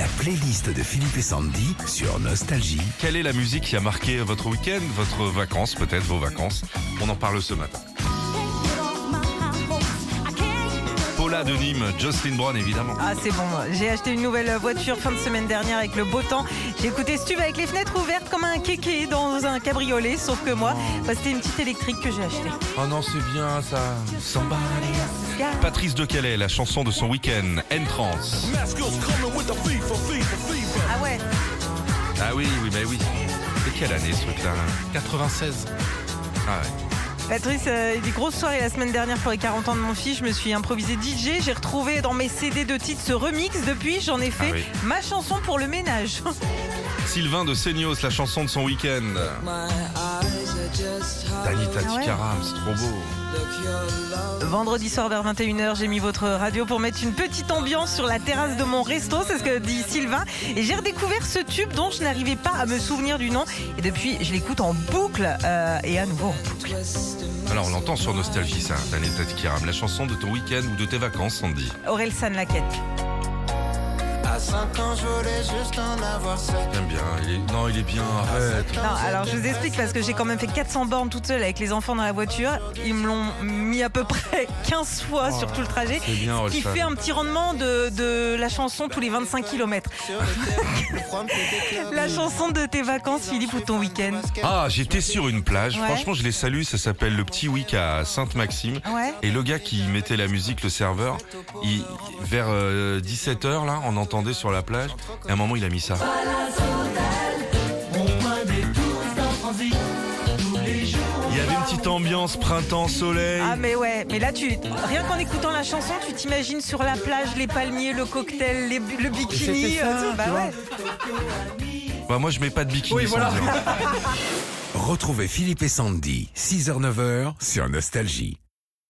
La playlist de Philippe et Sandy sur Nostalgie. Quelle est la musique qui a marqué votre week-end, votre vacances, peut-être vos vacances? On en parle ce matin. Paula de Nîmes, Jocelyn Brown évidemment. Ah c'est bon, j'ai acheté une nouvelle voiture fin de semaine dernière avec le beau temps. J'ai écouté Stuve avec les fenêtres ouvertes comme un kéké dans un cabriolet, sauf que moi, bah, c'était une petite électrique que j'ai achetée. Oh non, c'est bien ça. Somebody. Patrice de Calais, la chanson de son week-end, Entrance. Ah ouais Ah oui, oui, mais oui. C'est quelle année ce truc-là? 96. Ah ouais. Patrice, euh, des grosses soirées la semaine dernière pour les 40 ans de mon fils. Je me suis improvisé DJ. J'ai retrouvé dans mes CD de titres ce remix. Depuis, j'en ai fait Ah oui. ma chanson pour le ménage. Sylvain de Seignos, la chanson de son week-end. Danita Ah ouais. Tikaram, c'est trop beau. Vendredi soir vers 21h, j'ai mis votre radio pour mettre une petite ambiance sur la terrasse de mon resto, c'est ce que dit Sylvain. Et j'ai redécouvert ce tube dont je n'arrivais pas à me souvenir du nom. Et depuis, je l'écoute en boucle euh, et à nouveau en boucle. Alors on l'entend sur Nostalgie ça, Danita Tikaram, la chanson de ton week-end ou de tes vacances, Sandy? Aurel San Laquette. À 5 ans, je voulais juste en avoir 7. J'aime bien, il est... non il est bien, arrête. Non, alors je vous explique parce que j'ai quand même fait 400 bornes toute seule avec les enfants dans la voiture. Ils me l'ont mis à peu près 15 fois sur tout le trajet. C'est bien, Ce qui fait un petit rendement de, de la chanson tous les 25 km. La chanson de tes vacances, Philippe, ou ton week-end Ah, j'étais sur une plage, Ouais. franchement je les salue, ça s'appelle le Petit Week à Sainte-Maxime. Ouais. Et le gars qui mettait la musique, le serveur, il, vers 17h là, on entendait sur la plage, et à un moment il a mis ça. Il y avait une petite ambiance printemps, soleil. Ah mais ouais, mais là tu rien qu'en écoutant la chanson, tu t'imagines sur la plage les palmiers, le cocktail, les- le bikini. Ça, euh, bah ouais. Bah moi je mets pas de bikini sans dire. Retrouvez Philippe et Sandy, 6h-9h sur Nostalgie.